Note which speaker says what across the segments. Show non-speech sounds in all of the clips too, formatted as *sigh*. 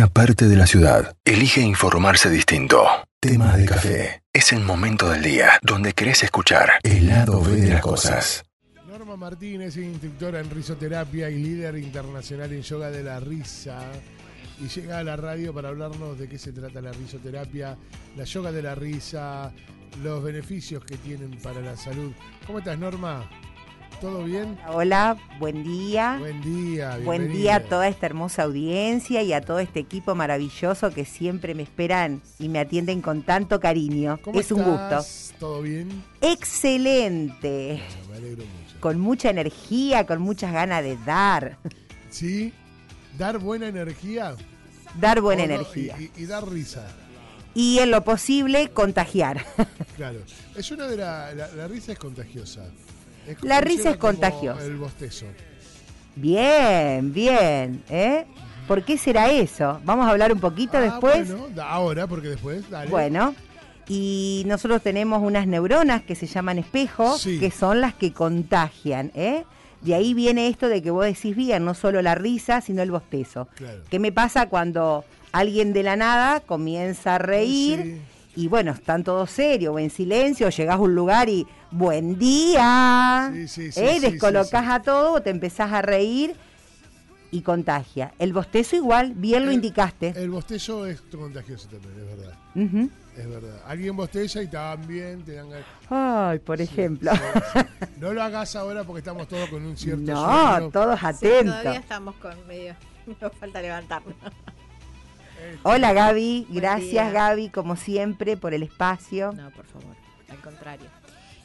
Speaker 1: una parte de la ciudad elige informarse distinto. Tema de café. Es el momento del día donde querés escuchar el lado B de las cosas.
Speaker 2: Norma Martínez, instructora en risoterapia y líder internacional en yoga de la risa. Y llega a la radio para hablarnos de qué se trata la risoterapia, la yoga de la risa, los beneficios que tienen para la salud. ¿Cómo estás, Norma? ¿Todo bien?
Speaker 3: Hola, buen día.
Speaker 2: Buen día.
Speaker 3: Buen día a toda esta hermosa audiencia y a todo este equipo maravilloso que siempre me esperan y me atienden con tanto cariño.
Speaker 2: ¿Cómo
Speaker 3: es un gusto.
Speaker 2: ¿Todo bien?
Speaker 3: Excelente.
Speaker 2: Me alegro mucho.
Speaker 3: Con mucha energía, con muchas ganas de dar.
Speaker 2: ¿Sí? ¿Dar buena energía?
Speaker 3: Dar buena energía.
Speaker 2: Y, y- y dar risa.
Speaker 3: Y en lo posible, contagiar.
Speaker 2: Claro. Es una de la, la, la risa es contagiosa.
Speaker 3: La risa es contagiosa.
Speaker 2: El bostezo.
Speaker 3: Bien, bien. ¿eh? ¿Por qué será eso? Vamos a hablar un poquito
Speaker 2: Ah,
Speaker 3: después.
Speaker 2: Bueno, ahora, porque después, dale.
Speaker 3: Bueno, y nosotros tenemos unas neuronas que se llaman espejos,
Speaker 2: Sí.
Speaker 3: que son las que contagian, ¿eh? De ahí viene esto de que vos decís bien, no solo la risa, sino el bostezo.
Speaker 2: Claro.
Speaker 3: ¿Qué me pasa cuando alguien de la nada comienza a reír y bueno, están todos serios o en silencio, llegás a un lugar y buen día,
Speaker 2: Sí, sí, sí,
Speaker 3: ¿eh?
Speaker 2: sí,
Speaker 3: descolocás
Speaker 2: sí, sí.
Speaker 3: a todo, o te empezás a reír y contagia. El bostezo igual, bien lo indicaste.
Speaker 2: El bostezo es contagioso también, es verdad. Es verdad. Alguien bosteza y también te dan.
Speaker 3: Ay, por ejemplo.
Speaker 2: Sí, sí. No lo hagas ahora porque estamos todos con un cierto
Speaker 3: No,
Speaker 2: sueño.
Speaker 3: todos
Speaker 4: Sí,
Speaker 3: atentos.
Speaker 4: todavía estamos con medio. *laughs* Nos falta levantarnos.
Speaker 3: Hola Gaby,
Speaker 4: Buen
Speaker 3: gracias
Speaker 4: día.
Speaker 3: Gaby, como siempre, por el espacio.
Speaker 4: No, por favor, al contrario.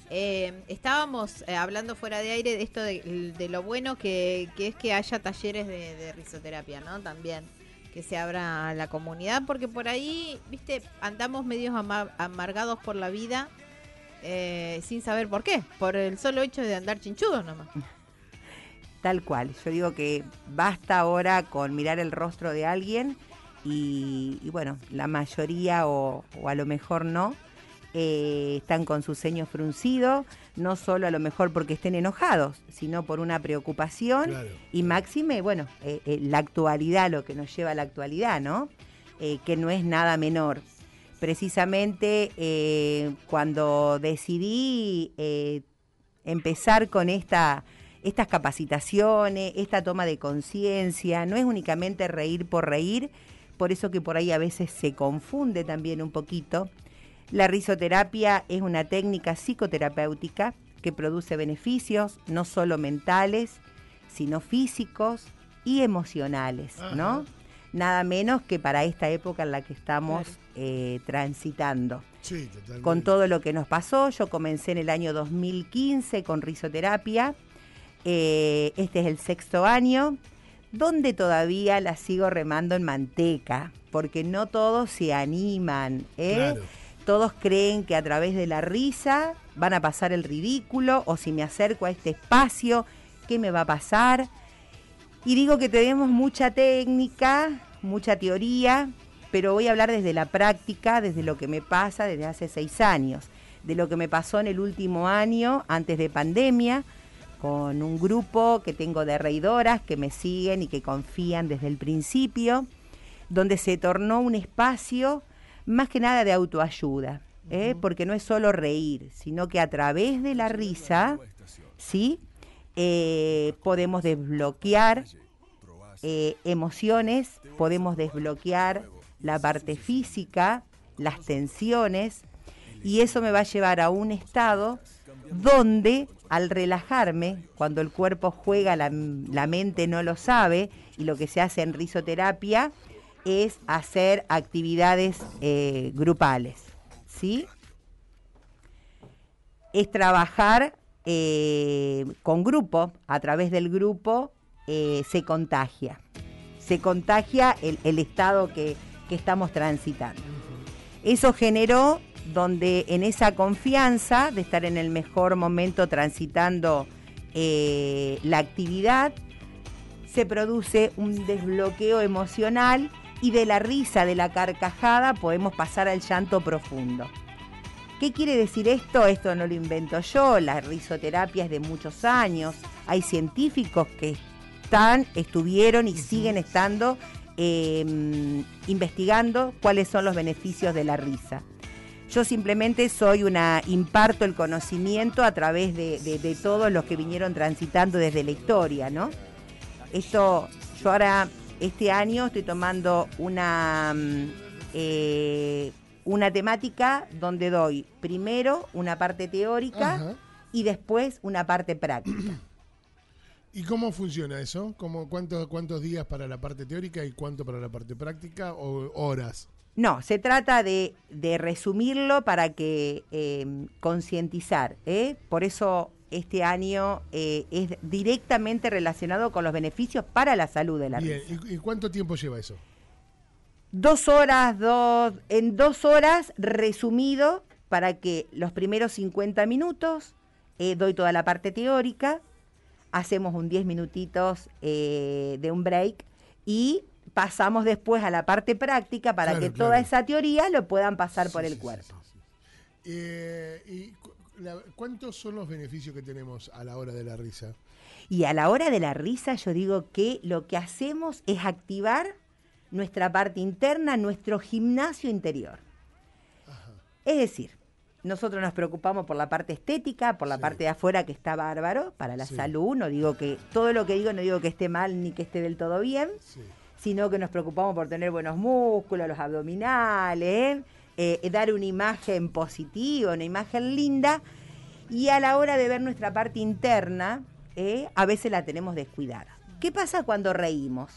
Speaker 4: Eh, estábamos eh, hablando fuera de aire de esto de, de lo bueno que, que es que haya talleres de, de risoterapia, ¿no? También que se abra a la comunidad, porque por ahí, viste, andamos medios ama- amargados por la vida eh, sin saber por qué, por el solo hecho de andar chinchudos nomás.
Speaker 3: Tal cual. Yo digo que basta ahora con mirar el rostro de alguien y, y bueno, la mayoría o, o a lo mejor no, eh, están con su ceño fruncido, no solo a lo mejor porque estén enojados, sino por una preocupación
Speaker 2: Claro.
Speaker 3: y máxime, bueno, eh, eh, la actualidad, lo que nos lleva a la actualidad, ¿no? Que no es nada menor. Precisamente cuando decidí empezar con esta, estas capacitaciones, esta toma de conciencia, no es únicamente reír por reír, por eso que por ahí a veces se confunde también un poquito. La risoterapia es una técnica psicoterapéutica que produce beneficios no solo mentales, sino físicos y emocionales, ¿no? Nada menos que para esta época en la que estamos
Speaker 4: Claro.
Speaker 3: eh, transitando
Speaker 2: Sí, totalmente.
Speaker 3: con todo lo que nos pasó. Yo comencé en el año 2015 con risoterapia. Eh, este es el sexto año, donde todavía la sigo remando en manteca, porque no todos se animan. ¿eh?
Speaker 2: Claro.
Speaker 3: Todos creen que a través de la risa van a pasar el ridículo, o si me acerco a este espacio, ¿qué me va a pasar? Y digo que tenemos mucha técnica, mucha teoría, pero voy a hablar desde la práctica, desde lo que me pasa desde hace seis años, de lo que me pasó en el último año, antes de pandemia, con un grupo que tengo de reidoras que me siguen y que confían desde el principio, donde se tornó un espacio más que nada de autoayuda, ¿eh? porque no es solo reír, sino que a través de la risa, ¿sí? Eh, podemos desbloquear eh, emociones, podemos desbloquear la parte física, las tensiones, y eso me va a llevar a un estado donde al relajarme, cuando el cuerpo juega, la, la mente no lo sabe, y lo que se hace en risoterapia es hacer actividades eh, grupales, ¿sí? Es trabajar eh, con grupo, a través del grupo eh, se contagia, se contagia el, el estado que, que estamos transitando. Eso generó donde en esa confianza de estar en el mejor momento transitando eh, la actividad, se produce un desbloqueo emocional y de la risa, de la carcajada, podemos pasar al llanto profundo. ¿Qué quiere decir esto? Esto no lo invento yo, la risoterapia es de muchos años, hay científicos que están, estuvieron y siguen estando eh, investigando cuáles son los beneficios de la risa. Yo simplemente soy una, imparto el conocimiento a través de, de- de todos los que vinieron transitando desde la historia, ¿no? Esto, yo ahora, este año estoy tomando una, mm, eh, una temática donde doy primero una parte teórica
Speaker 2: Ajá.
Speaker 3: y después una parte práctica. *clears throat*
Speaker 2: ¿Y cómo funciona eso? ¿Cómo, cuántos, ¿Cuántos días para la parte teórica y cuánto para la parte práctica o horas?
Speaker 3: No, se trata de, de resumirlo para que eh, concientizar. ¿eh? Por eso este año eh, es directamente relacionado con los beneficios para la salud de la
Speaker 2: Bien,
Speaker 3: risa.
Speaker 2: ¿y, y cuánto tiempo lleva eso?
Speaker 3: Dos horas, dos, en dos horas resumido para que los primeros 50 minutos eh, doy toda la parte teórica, hacemos un 10 minutitos de un break y pasamos después a la parte práctica para
Speaker 2: Claro,
Speaker 3: que
Speaker 2: claro.
Speaker 3: toda esa teoría lo puedan pasar por el
Speaker 2: sí,
Speaker 3: cuerpo.
Speaker 2: sí, sí, sí. Eh, ¿Y cu- la- cuántos son los beneficios que tenemos a la hora de la risa?
Speaker 3: Y a la hora de la risa yo digo que lo que hacemos es activar nuestra parte interna, nuestro gimnasio interior. Es decir, nosotros nos preocupamos por la parte estética, por la
Speaker 2: Sí.
Speaker 3: parte de afuera que está bárbaro, para la
Speaker 2: Sí.
Speaker 3: salud, no digo que todo lo que digo no digo que esté mal ni que esté del todo bien,
Speaker 2: Sí.
Speaker 3: Sino que nos preocupamos por tener buenos músculos, los abdominales, eh, eh, dar una imagen positiva, una imagen linda, y a la hora de ver nuestra parte interna, eh, a veces la tenemos descuidada. ¿Qué pasa cuando reímos?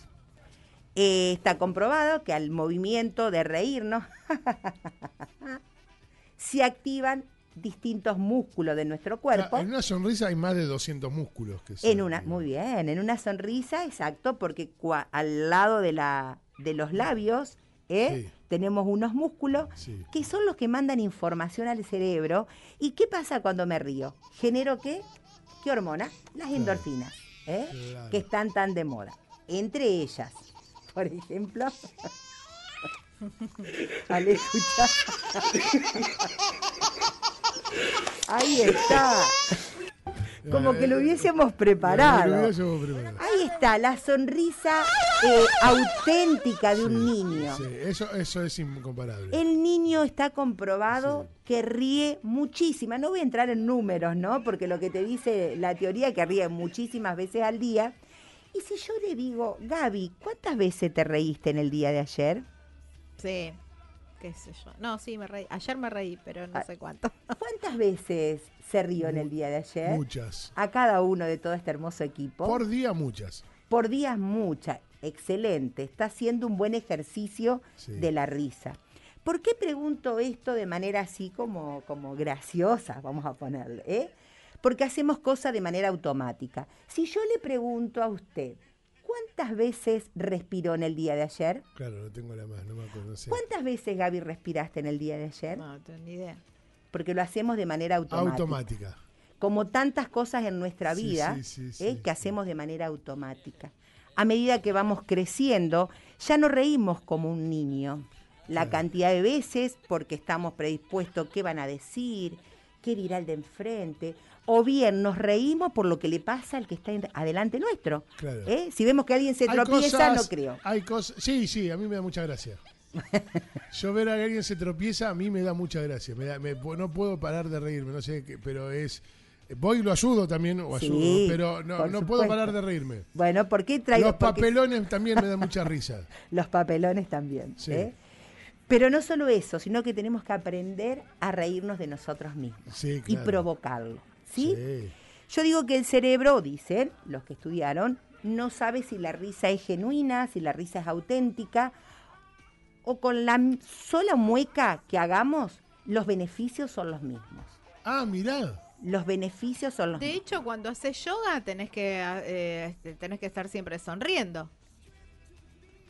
Speaker 3: Está comprobado que al movimiento de reírnos *laughs* se activan distintos músculos de nuestro cuerpo.
Speaker 2: Ah, En una sonrisa hay más de 200 músculos. Que
Speaker 3: En una, muy bien, en una sonrisa, exacto, porque cua- al lado de, la, de los labios ¿eh?
Speaker 2: Sí.
Speaker 3: tenemos unos músculos
Speaker 2: Sí.
Speaker 3: que son los que mandan información al cerebro. ¿Y qué pasa cuando me río? ¿Genero qué? ¿Qué hormona? Las endorfinas, ¿eh?
Speaker 2: Claro.
Speaker 3: que están tan de moda. Entre ellas, *laughs* por ejemplo... *laughs* Ale, escucha. *laughs* Ahí está. Como que lo hubiésemos preparado. Ahí está, la sonrisa eh, auténtica de un niño.
Speaker 2: Sí, eso, eso es incomparable.
Speaker 3: El niño está comprobado
Speaker 2: Sí.
Speaker 3: que ríe muchísimas. No voy a entrar en números, ¿no? Porque lo que te dice la teoría es que ríe muchísimas veces al día. Y si yo le digo, Gaby, ¿cuántas veces te reíste en el día de ayer?
Speaker 4: Sí, qué sé yo. No, sí, me reí. Ayer me reí, pero no
Speaker 3: Ah.
Speaker 4: sé cuánto. *laughs*
Speaker 3: ¿Cuántas veces se rió en el día de ayer?
Speaker 2: Muchas.
Speaker 3: A cada uno de todo este hermoso equipo.
Speaker 2: Por día, muchas.
Speaker 3: Por días muchas. Excelente. Está haciendo un buen ejercicio
Speaker 2: Sí.
Speaker 3: de la risa. ¿Por qué pregunto esto de manera así como, como graciosa, vamos a ponerle? ¿eh? Porque hacemos cosas de manera automática. Si yo le pregunto a usted, ¿cuántas veces respiró en el día de ayer?
Speaker 2: Claro, no tengo la más, no me acuerdo. No sé.
Speaker 3: ¿Cuántas veces, Gaby, respiraste en el día de ayer?
Speaker 4: No, no tengo ni idea.
Speaker 3: Porque lo hacemos de manera automática.
Speaker 2: Automática.
Speaker 3: como tantas cosas en nuestra
Speaker 2: Sí,
Speaker 3: vida
Speaker 2: sí, sí,
Speaker 3: ¿eh?
Speaker 2: sí,
Speaker 3: que
Speaker 2: sí.
Speaker 3: hacemos de manera automática. A medida que vamos creciendo, ya no reímos como un niño. La
Speaker 2: Claro.
Speaker 3: cantidad de veces porque estamos predispuestos qué van a decir, qué dirá el de enfrente, o bien nos reímos por lo que le pasa al que está adelante nuestro.
Speaker 2: Claro.
Speaker 3: ¿eh? Si vemos que alguien se
Speaker 2: Hay
Speaker 3: tropieza,
Speaker 2: cosas-
Speaker 3: no creo.
Speaker 2: Hay cosas. Sí, sí, a mí me da mucha gracia. *laughs* Yo ver a que alguien se tropieza, a mí me da mucha gracia. Me da- me- no puedo parar de reírme, no sé qué, pero es. Voy y lo ayudo también, o
Speaker 3: Sí,
Speaker 2: ayudo, pero no, puedo parar de reírme.
Speaker 3: Bueno, ¿por qué traigo
Speaker 2: Los
Speaker 3: porque-
Speaker 2: papelones también me dan mucha risa. *laughs*
Speaker 3: Los papelones también.
Speaker 2: Sí.
Speaker 3: ¿eh? Pero no solo eso, sino que tenemos que aprender a reírnos de nosotros mismos
Speaker 2: Sí,
Speaker 3: y provocarlo. ¿sí?
Speaker 2: Sí.
Speaker 3: Yo digo que el cerebro, dicen los que estudiaron, no sabe si la risa es genuina, si la risa es auténtica, o con la sola mueca que hagamos, los beneficios son los mismos.
Speaker 2: Ah, mirá.
Speaker 3: Los beneficios son los
Speaker 4: De
Speaker 3: mismos.
Speaker 4: hecho, cuando haces yoga tenés que eh, este, tenés que estar siempre sonriendo.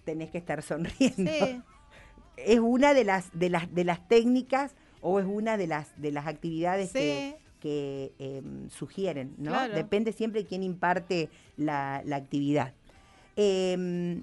Speaker 3: Tenés que estar sonriendo.
Speaker 4: Sí.
Speaker 3: Es una de las, de las, de las técnicas o es una de las, de las actividades
Speaker 4: Sí.
Speaker 3: que, que, em, sugieren, ¿no?
Speaker 4: Claro.
Speaker 3: Depende siempre quién imparte la, la actividad. Em,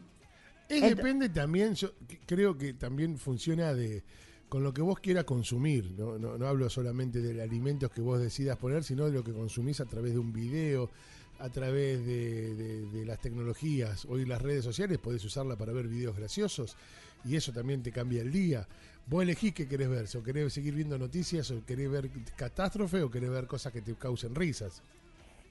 Speaker 2: Es depende también, yo creo que también funciona de con lo que vos quieras consumir. No, no, no hablo solamente de alimentos que vos decidas poner, sino de lo que consumís a través de un video. a través de, de- de las tecnologías. Hoy las redes sociales podés usarla para ver videos graciosos y eso también te cambia el día. Vos elegís qué querés ver, o querés seguir viendo noticias, o querés ver catástrofe, o querés ver cosas que te causen risas.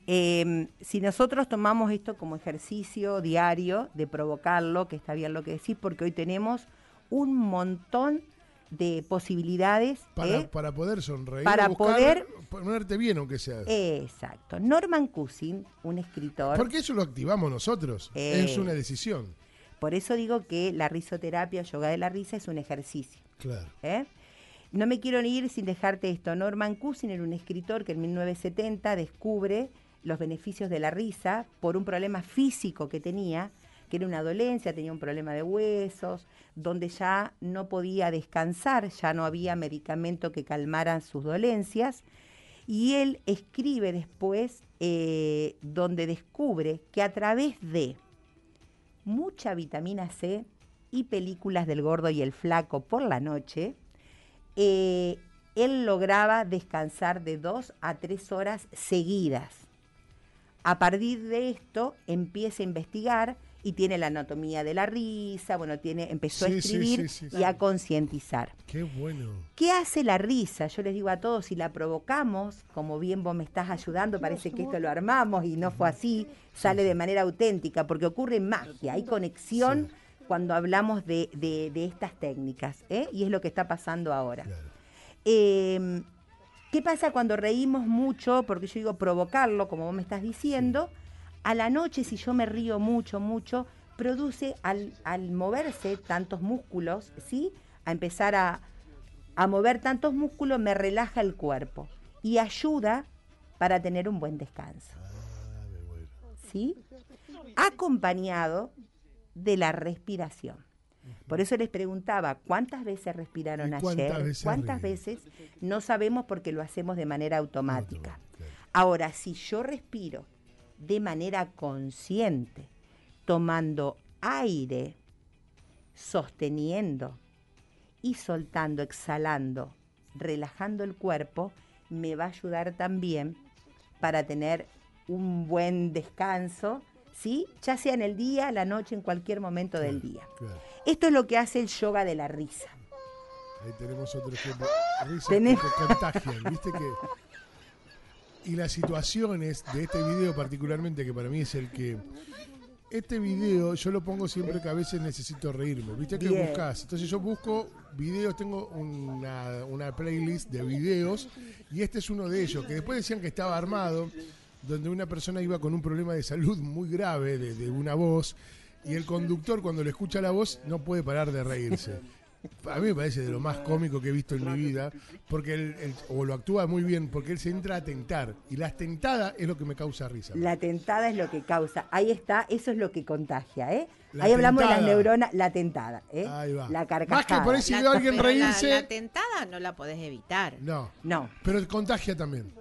Speaker 3: Eh, si nosotros tomamos esto como ejercicio diario de provocarlo, que está bien lo que decís, porque hoy tenemos un montón de posibilidades.
Speaker 2: Para,
Speaker 3: ¿eh?
Speaker 2: para poder sonreír.
Speaker 3: Para
Speaker 2: buscar
Speaker 3: poder-
Speaker 2: Ponerte bien, aunque sea.
Speaker 3: Exacto. Norman Cousin, un escritor.
Speaker 2: Porque eso lo activamos nosotros.
Speaker 3: Eh.
Speaker 2: Es una decisión.
Speaker 3: Por eso digo que la risoterapia, yoga de la risa, es un ejercicio.
Speaker 2: Claro.
Speaker 3: ¿eh? No me quiero ni ir sin dejarte esto. Norman Cousin era un escritor que en 1970 descubre los beneficios de la risa por un problema físico que tenía, que era una dolencia, tenía un problema de huesos, donde ya no podía descansar, ya no había medicamento que calmaran sus dolencias. Y él escribe después eh, donde descubre que a través de mucha vitamina C y películas del gordo y el flaco por la noche, eh, él lograba descansar de dos a tres horas seguidas. A partir de esto empieza a investigar y tiene la anatomía de la risa, bueno, tiene, empezó
Speaker 2: Sí,
Speaker 3: a
Speaker 2: sí,
Speaker 3: escribir
Speaker 2: sí, sí,
Speaker 3: y a concientizar.
Speaker 2: Qué bueno.
Speaker 3: ¿Qué hace la risa? Yo les digo a todos, si la provocamos, como bien vos me estás ayudando, parece que esto lo armamos y no fue así, sale de manera auténtica, porque ocurre magia, hay conexión cuando hablamos de, de- de estas técnicas, ¿eh? y es lo que está pasando ahora.
Speaker 2: Claro.
Speaker 3: Eh, ¿Qué pasa cuando reímos mucho? Porque yo digo provocarlo, como vos me estás diciendo. A la noche, si yo me río mucho, mucho, produce al, al moverse tantos músculos, ¿sí? A empezar a, a mover tantos músculos, me relaja el cuerpo y ayuda para tener un buen descanso. ¿sí? Acompañado de la respiración. Por eso les preguntaba, ¿cuántas veces respiraron
Speaker 2: ¿Y cuántas
Speaker 3: ayer?
Speaker 2: veces
Speaker 3: ¿Cuántas veces? No sabemos porque lo hacemos de manera automática. Ahora, si yo respiro de manera consciente, tomando aire, sosteniendo y soltando, exhalando, relajando el cuerpo, me va a ayudar también para tener un buen descanso, ¿sí? Ya sea en el día, la noche, en cualquier momento del día.
Speaker 2: Claro.
Speaker 3: Esto es lo que hace el yoga de la risa.
Speaker 2: Ahí tenemos otro ejemplo. *laughs* Risas
Speaker 3: Tenemos-
Speaker 2: que contagian, ¿viste que? Y las situaciones de este video particularmente, que para mí es el que... Este video yo lo pongo siempre que a veces necesito reírme, ¿viste? Que
Speaker 3: Bien.
Speaker 2: buscas. Entonces yo busco videos, tengo una, una playlist de videos y este es uno de ellos, que después decían que estaba armado, donde una persona iba con un problema de salud muy grave, de, de una voz, y el conductor cuando le escucha la voz no puede parar de reírse. A mí me parece de lo más cómico que he visto en mi vida, porque él, él- o lo actúa muy bien, porque él se entra a tentar, y la tentada es lo que me causa risa.
Speaker 3: La tentada es lo que causa. Ahí está, eso es lo que contagia, ¿eh?
Speaker 2: La
Speaker 3: Ahí hablamos de las neuronas, la tentada, ¿eh?
Speaker 2: Ahí va.
Speaker 3: La
Speaker 2: Más
Speaker 3: carcajada.
Speaker 2: que por eso- Si veo a alguien
Speaker 4: la-
Speaker 2: reírse-
Speaker 4: La, tentada no la podés evitar.
Speaker 2: No,
Speaker 3: No,
Speaker 2: pero contagia también.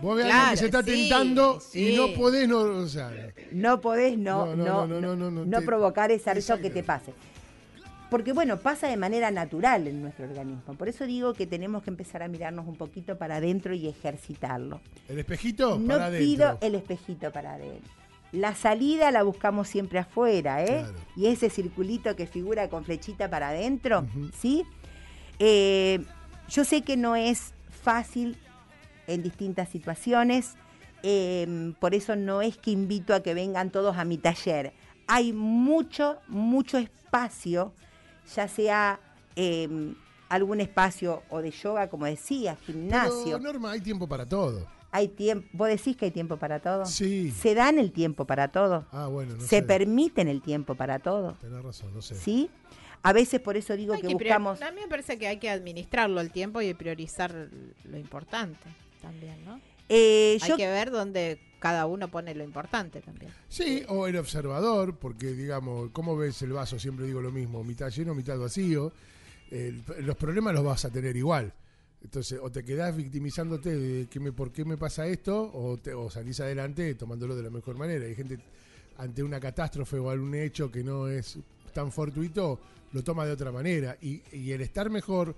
Speaker 2: Vos alguien
Speaker 4: Claro,
Speaker 2: que se está
Speaker 4: sí,
Speaker 2: tentando y no podés, no, o sea,
Speaker 3: no podés no,
Speaker 2: No,
Speaker 3: no,
Speaker 2: no, no,
Speaker 3: no,
Speaker 2: no, no,
Speaker 3: no
Speaker 2: te-
Speaker 3: provocar esa risa que te pase. Porque bueno, pasa de manera natural en nuestro organismo. Por eso digo que tenemos que empezar a mirarnos un poquito para adentro y ejercitarlo.
Speaker 2: el espejito
Speaker 3: No
Speaker 2: para
Speaker 3: pido
Speaker 2: adentro.
Speaker 3: el espejito para adentro. La salida la buscamos siempre afuera, ¿eh?
Speaker 2: Claro.
Speaker 3: Y ese circulito que figura con flechita para adentro. ¿sí? Eh, yo sé que no es fácil en distintas situaciones, eh, por eso no es que invito a que vengan todos a mi taller. Hay mucho, mucho espacio, ya sea eh, algún espacio o de yoga, como decía, gimnasio.
Speaker 2: Pero, Norma, hay tiempo para todo.
Speaker 3: Hay tiempo, ¿Vos decís que hay tiempo para todo?
Speaker 2: Sí.
Speaker 3: ¿Se dan el tiempo para todo?
Speaker 2: Ah, bueno, no
Speaker 3: ¿Se
Speaker 2: sé.
Speaker 3: permiten el tiempo para todo?
Speaker 2: Tenés razón, no sé.
Speaker 3: ¿Sí? A veces por eso digo que
Speaker 4: que
Speaker 3: buscamos...
Speaker 4: Mí me parece que hay que administrarlo el tiempo y priorizar lo importante también, ¿no?
Speaker 3: Eh,
Speaker 4: Hay
Speaker 3: yo
Speaker 4: que ver dónde cada uno pone lo importante también.
Speaker 2: Sí, o el observador, porque digamos, ¿cómo ves el vaso? Siempre digo lo mismo, mitad lleno, mitad vacío. El- los problemas los vas a tener igual. Entonces, o te quedás victimizándote de que me, por qué me pasa esto, o, te, o salís adelante tomándolo de la mejor manera. Hay gente ante una catástrofe o algún hecho que no es tan fortuito, lo toma de otra manera. Y, y el estar mejor,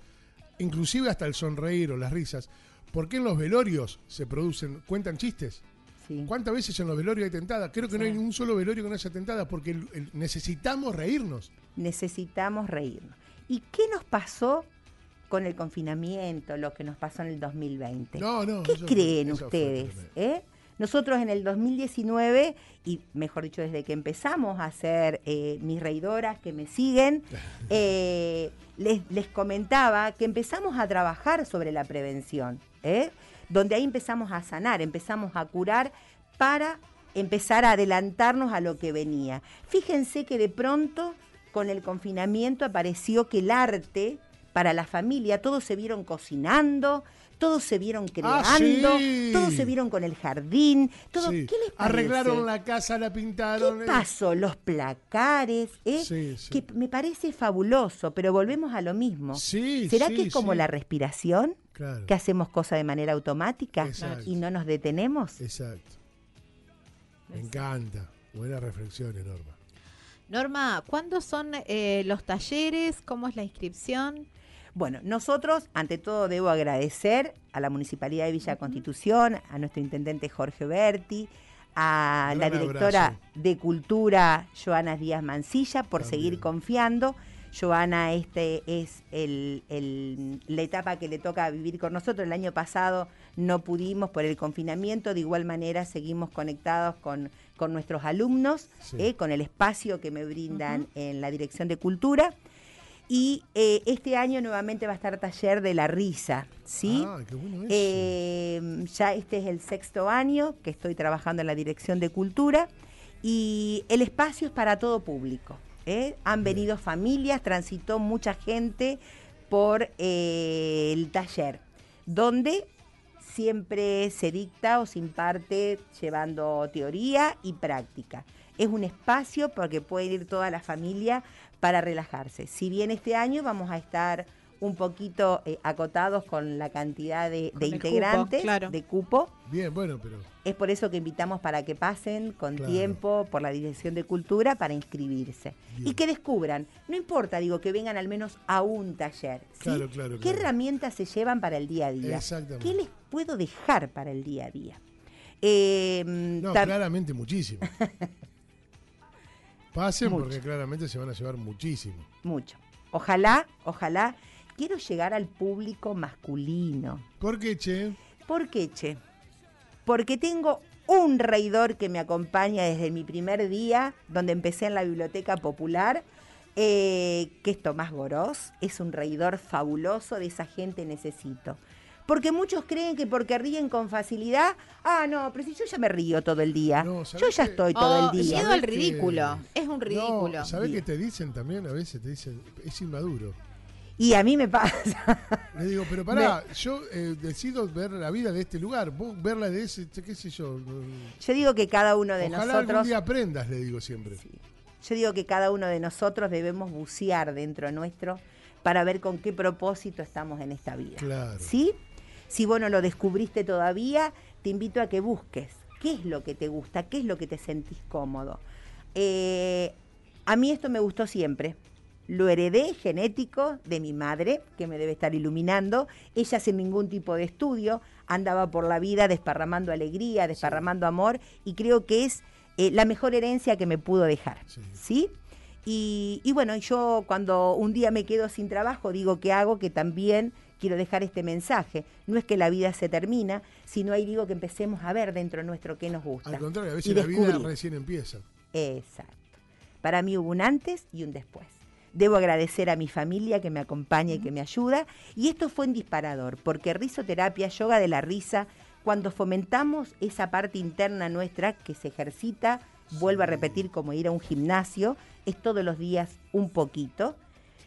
Speaker 2: inclusive hasta el sonreír o las risas, ¿por qué en los velorios se producen, cuentan chistes?
Speaker 3: Sí.
Speaker 2: ¿Cuántas veces en los velorios hay tentadas? Creo que no hay un solo velorio que no haya tentadas porque el- el- necesitamos reírnos.
Speaker 3: necesitamos reírnos. ¿Y qué nos pasó con el confinamiento, lo que nos pasó en el 2020?
Speaker 2: No, no.
Speaker 3: ¿Qué
Speaker 2: eso-
Speaker 3: creen
Speaker 2: eso
Speaker 3: ustedes? eh? Nosotros en el 2019, y mejor dicho, desde que empezamos a hacer eh, mis reidoras que me siguen, *laughs* eh, les, les comentaba que empezamos a trabajar sobre la prevención, ¿eh? donde ahí empezamos a sanar, empezamos a curar para empezar a adelantarnos a lo que venía. Fíjense que de pronto con el confinamiento apareció que el arte para la familia, todos se vieron cocinando, todos se vieron
Speaker 2: Ah,
Speaker 3: creando,
Speaker 2: sí.
Speaker 3: todos se vieron con el jardín, todo,
Speaker 2: Sí.
Speaker 3: ¿qué les parece?
Speaker 2: Arreglaron la casa, la pintaron.
Speaker 3: ¿Qué
Speaker 2: eh.
Speaker 3: pasó? Los placares, ¿eh?
Speaker 2: Sí, sí.
Speaker 3: que me parece fabuloso, pero volvemos a lo mismo.
Speaker 2: Sí,
Speaker 3: ¿Será
Speaker 2: sí,
Speaker 3: que es como
Speaker 2: sí.
Speaker 3: la respiración?
Speaker 2: Claro.
Speaker 3: Que hacemos cosas de manera automática
Speaker 2: Exacto.
Speaker 3: y no nos detenemos.
Speaker 2: Exacto. Me encanta. Buena reflexión, Norma.
Speaker 4: Norma, ¿cuándo son eh, los talleres? ¿Cómo es la inscripción?
Speaker 3: Bueno, nosotros, ante todo, debo agradecer a la Municipalidad de Villa Constitución, a nuestro intendente Jorge Berti, a
Speaker 2: Gran
Speaker 3: la directora
Speaker 2: abrazo.
Speaker 3: de Cultura, Joana Díaz Mancilla, por
Speaker 2: También.
Speaker 3: seguir confiando. Joana, este es el- el- la etapa que le toca vivir con nosotros. El año pasado no pudimos por el confinamiento, de igual manera seguimos conectados con, con nuestros alumnos,
Speaker 2: Sí.
Speaker 3: eh, con el espacio que me brindan en la Dirección de Cultura. Y eh, este año nuevamente va a estar taller de la risa, ¿sí?
Speaker 2: Ah, qué bueno eso.
Speaker 3: Eh, ya este es el sexto año que estoy trabajando en la Dirección de Cultura y el espacio es para todo público. ¿eh? Han
Speaker 2: Bien.
Speaker 3: venido familias, transitó mucha gente por el taller, donde siempre se dicta o se imparte llevando teoría y práctica. Es un espacio porque puede ir toda la familia para relajarse. Si bien este año vamos a estar un poquito eh, acotados con la cantidad de,
Speaker 4: cupo,
Speaker 3: integrantes
Speaker 4: claro.
Speaker 3: de cupo,
Speaker 2: Bien, bueno, pero.
Speaker 3: es por eso que invitamos para que pasen con
Speaker 2: Claro.
Speaker 3: tiempo por la Dirección de Cultura para inscribirse.
Speaker 2: Bien.
Speaker 3: Y que descubran, no importa, digo, que vengan al menos a un taller. ¿sí?
Speaker 2: Claro, claro,
Speaker 3: ¿Qué
Speaker 2: claro.
Speaker 3: herramientas se llevan para el día a día?
Speaker 2: Exactamente.
Speaker 3: ¿Qué les puedo dejar para el día a día? Eh,
Speaker 2: No, claramente muchísimo. *laughs* Pasen
Speaker 3: Mucho.
Speaker 2: porque claramente se van a llevar muchísimo.
Speaker 3: Mucho. Ojalá, ojalá. Quiero llegar al público masculino.
Speaker 2: ¿Por qué, che?
Speaker 3: ¿Por qué, che? Porque tengo un reidor que me acompaña desde mi primer día, donde empecé en la Biblioteca Popular, eh, que es Tomás Gorós. Es un reidor fabuloso, de esa gente necesito. Porque muchos creen que porque ríen con facilidad, ah, no, pero si yo ya me río todo el día.
Speaker 2: No,
Speaker 3: yo
Speaker 2: ¿sabés
Speaker 3: ya estoy todo
Speaker 4: Oh,
Speaker 3: el día.
Speaker 4: Miedo al
Speaker 2: ¿Sabés que-
Speaker 4: ridículo. Es un ridículo.
Speaker 2: No, ¿Sabés qué te dicen también? A veces te dicen, es inmaduro.
Speaker 3: Y a mí me pasa.
Speaker 2: Le digo, pero pará, yo eh, decido ver la vida de este lugar, vos verla de ese, qué sé yo.
Speaker 3: Yo digo que cada uno de
Speaker 2: Ojalá algún
Speaker 3: nosotros
Speaker 2: día aprendas, le digo siempre.
Speaker 3: Yo digo que cada uno de nosotros debemos bucear dentro nuestro para ver con qué propósito estamos en esta vida.
Speaker 2: Claro.
Speaker 3: ¿Sí? Si vos no lo descubriste todavía, te invito a que busques qué es lo que te gusta, qué es lo que te sentís cómodo. Eh, a mí esto me gustó siempre. Lo heredé genético de mi madre, que me debe estar iluminando. Ella sin ningún tipo de estudio andaba por la vida desparramando alegría, desparramando amor, y creo que es eh, la mejor herencia que me pudo dejar.
Speaker 2: Sí.
Speaker 3: ¿Sí? Y, y bueno, yo cuando un día me quedo sin trabajo, digo que hago que también quiero dejar este mensaje. No es que la vida se termina, sino ahí digo que empecemos a ver dentro nuestro qué nos gusta.
Speaker 2: Al contrario, a veces la vida recién empieza.
Speaker 3: Exacto. Para mí hubo un antes y un después. Debo agradecer a mi familia que me acompaña y que me ayuda. Y esto fue un disparador, porque risoterapia, yoga de la risa, cuando fomentamos esa parte interna nuestra que se ejercita, vuelvo a repetir como ir a un gimnasio, es todos los días un poquito.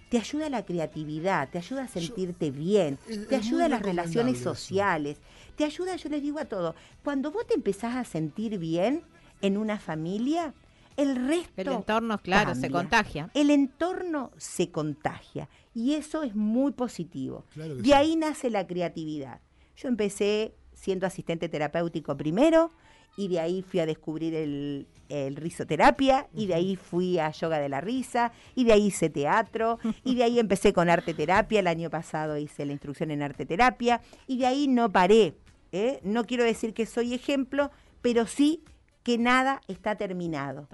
Speaker 3: Te ayuda a la creatividad, te ayuda a sentirte bien,
Speaker 2: es-
Speaker 3: te ayuda a las relaciones
Speaker 2: eso.
Speaker 3: sociales, te ayuda, yo les digo a todo, cuando vos te empezás a sentir bien en una familia, el resto
Speaker 4: El entorno, claro, se contagia.
Speaker 3: El entorno se contagia y eso es muy positivo.
Speaker 2: Claro
Speaker 3: de
Speaker 2: sí.
Speaker 3: ahí nace la creatividad. Yo empecé siendo asistente terapéutico primero y de ahí fui a descubrir el, el risoterapia y de ahí fui a yoga de la risa y de ahí hice teatro y de ahí empecé con arte terapia. El año pasado hice la instrucción en arte terapia y de ahí no paré. ¿eh? No quiero decir que soy ejemplo, pero sí que nada está terminado.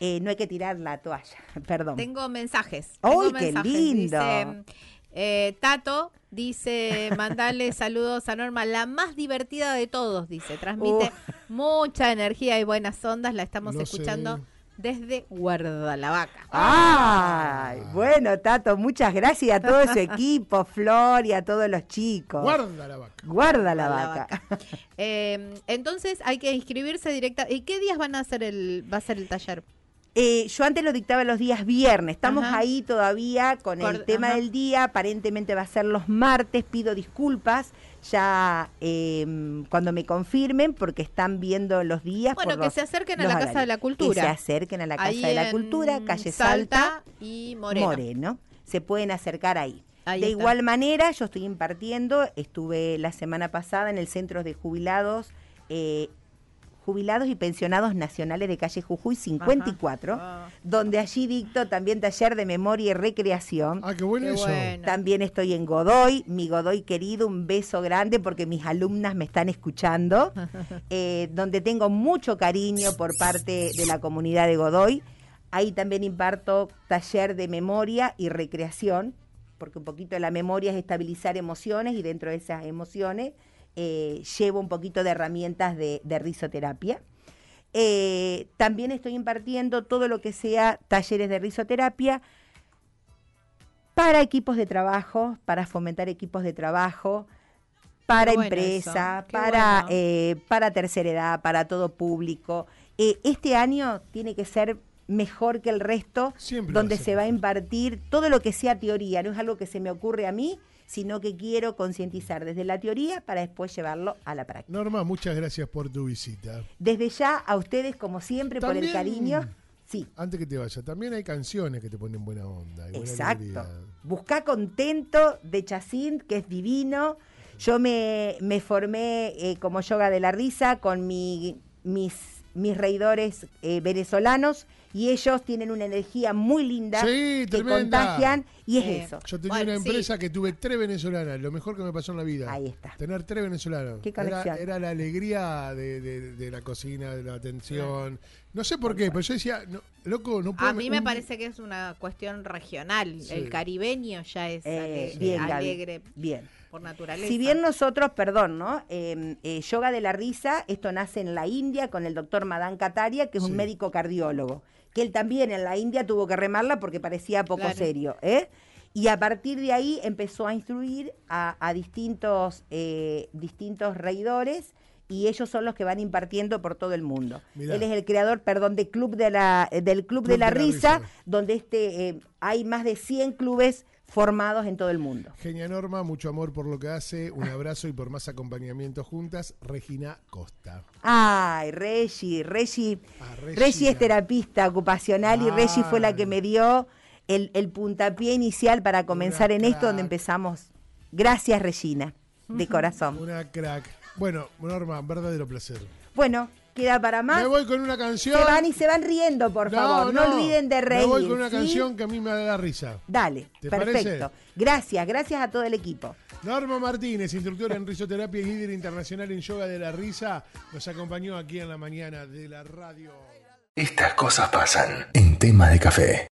Speaker 3: Eh, no hay que tirar la toalla, *laughs* perdón.
Speaker 4: Tengo mensajes.
Speaker 3: ¡Ay,
Speaker 4: tengo
Speaker 3: qué
Speaker 4: mensajes.
Speaker 3: lindo!
Speaker 4: Dice, eh, Tato dice, mandale *laughs* saludos a Norma, la más divertida de todos, dice. Transmite mucha energía y buenas ondas. La estamos
Speaker 2: No
Speaker 4: escuchando
Speaker 2: sé.
Speaker 4: desde Guardalavaca.
Speaker 3: Ay, bueno, Tato, muchas gracias a todo su equipo, *laughs* Flor y a todos los chicos.
Speaker 2: Guarda la vaca.
Speaker 3: Guarda la
Speaker 4: La *laughs*
Speaker 3: vaca.
Speaker 4: Eh, entonces hay que inscribirse directa. ¿Y qué días van a hacer el, va a ser el taller?
Speaker 3: Eh, yo antes lo dictaba los días viernes, estamos
Speaker 4: Ajá.
Speaker 3: ahí todavía con el tema
Speaker 4: ajá.
Speaker 3: del día, aparentemente va a ser los martes, pido disculpas ya eh, cuando me confirmen porque están viendo los días.
Speaker 4: Bueno,
Speaker 3: por
Speaker 4: que
Speaker 3: los-
Speaker 4: se acerquen a la Casa de la
Speaker 3: Que
Speaker 4: Cultura.
Speaker 3: se acerquen a la Casa
Speaker 4: Ahí
Speaker 3: de la Cultura, calle Salta,
Speaker 4: y Moreno.
Speaker 3: Moreno. Se pueden acercar ahí.
Speaker 4: Ahí
Speaker 3: de
Speaker 4: está.
Speaker 3: igual manera, yo estoy impartiendo, estuve la semana pasada en el Centro de Jubilados, eh, Jubilados y Pensionados Nacionales de Calle Jujuy 54,
Speaker 4: Ah.
Speaker 3: donde allí dicto también taller de memoria y recreación.
Speaker 2: Ah, qué bueno
Speaker 4: Qué
Speaker 2: eso.
Speaker 4: bueno.
Speaker 3: También estoy en Godoy, mi Godoy querido, un beso grande porque mis alumnas me están escuchando, *laughs* eh, donde tengo mucho cariño por parte de la comunidad de Godoy. Ahí también imparto taller de memoria y recreación, porque un poquito la memoria es estabilizar emociones y dentro de esas emociones eh, llevo un poquito de herramientas de, de risoterapia. Eh, también estoy impartiendo todo lo que sea talleres de risoterapia para equipos de trabajo, para fomentar equipos de trabajo, para
Speaker 4: Qué
Speaker 3: empresa, para,
Speaker 4: bueno.
Speaker 3: eh, para tercera edad, para todo público. Eh, este año tiene que ser mejor que el resto,
Speaker 2: Siempre
Speaker 3: donde se va a impartir todo lo que sea teoría, no es algo que se me ocurre a mí, sino que quiero concientizar desde la teoría para después llevarlo a la práctica.
Speaker 2: Norma, muchas gracias por tu visita.
Speaker 3: Desde ya a ustedes, como siempre, por el cariño. Sí,
Speaker 2: Antes que te vaya, también hay canciones que te ponen buena onda. y buena
Speaker 3: Exacto.
Speaker 2: alegría.
Speaker 3: Buscá contento de Chacín, que es divino. Yo me, me formé eh, como yoga de la risa con mi- mis, mis reidores eh, venezolanos y ellos tienen una energía muy linda
Speaker 2: Sí,
Speaker 3: que
Speaker 2: tremenda.
Speaker 3: contagian y es
Speaker 4: Eh,
Speaker 3: eso.
Speaker 2: Yo tenía
Speaker 4: Bueno,
Speaker 2: una
Speaker 4: sí.
Speaker 2: empresa que tuve tres venezolanas, lo mejor que me pasó en la vida.
Speaker 3: Ahí está.
Speaker 2: Tener tres venezolanos.
Speaker 3: Qué
Speaker 2: era,
Speaker 3: conexión.
Speaker 2: era la alegría de, de- de la cocina, de la atención. No sé por qué, pero yo decía, no, loco, no puedo.
Speaker 4: A mí me
Speaker 2: un-
Speaker 4: parece que es una cuestión regional.
Speaker 2: Sí.
Speaker 4: El caribeño ya es
Speaker 3: Eh,
Speaker 4: ale-
Speaker 3: bien, Gaby,
Speaker 4: alegre
Speaker 3: Bien.
Speaker 4: por naturaleza.
Speaker 3: Si bien nosotros, perdón, ¿no? Eh, eh, yoga de la risa, esto nace en la India con el doctor Madan Kataria, que es
Speaker 2: Sí.
Speaker 3: un médico cardiólogo, que él también en la India tuvo que remarla porque parecía poco
Speaker 4: Claro.
Speaker 3: serio, ¿eh? Y a partir de ahí empezó a instruir a, a distintos, eh, distintos reidores y ellos son los que van impartiendo por todo el mundo.
Speaker 2: Mirá.
Speaker 3: Él es el creador, perdón, de club de la, del Club, de la Risa, donde este, eh, hay más de 100 clubes formados en todo el mundo.
Speaker 2: Genia Norma, mucho amor por lo que hace. Un abrazo y por más acompañamiento juntas. Regina Costa.
Speaker 3: Ay, Regi, Regi,
Speaker 2: Ah,
Speaker 3: Regi
Speaker 2: Regina.
Speaker 3: es terapista ocupacional y Regi fue la que me dio el, el puntapié inicial para comenzar en esto, donde empezamos. Gracias, Regina, de corazón.
Speaker 2: Una crack. Bueno, Norma, verdadero placer.
Speaker 3: Bueno, queda para más.
Speaker 2: Me voy con una canción.
Speaker 3: Se van y se van riendo, por favor. No, olviden de reír.
Speaker 2: Me voy con una
Speaker 3: ¿sí?
Speaker 2: canción que a mí me da risa.
Speaker 3: Dale,
Speaker 2: ¿Te
Speaker 3: perfecto.
Speaker 2: parece?
Speaker 3: Gracias, gracias a todo el equipo.
Speaker 2: Norma Martínez, instructora en risoterapia y líder internacional en yoga de la risa, nos acompañó aquí en la mañana de la radio.
Speaker 1: Estas cosas pasan en tema de café.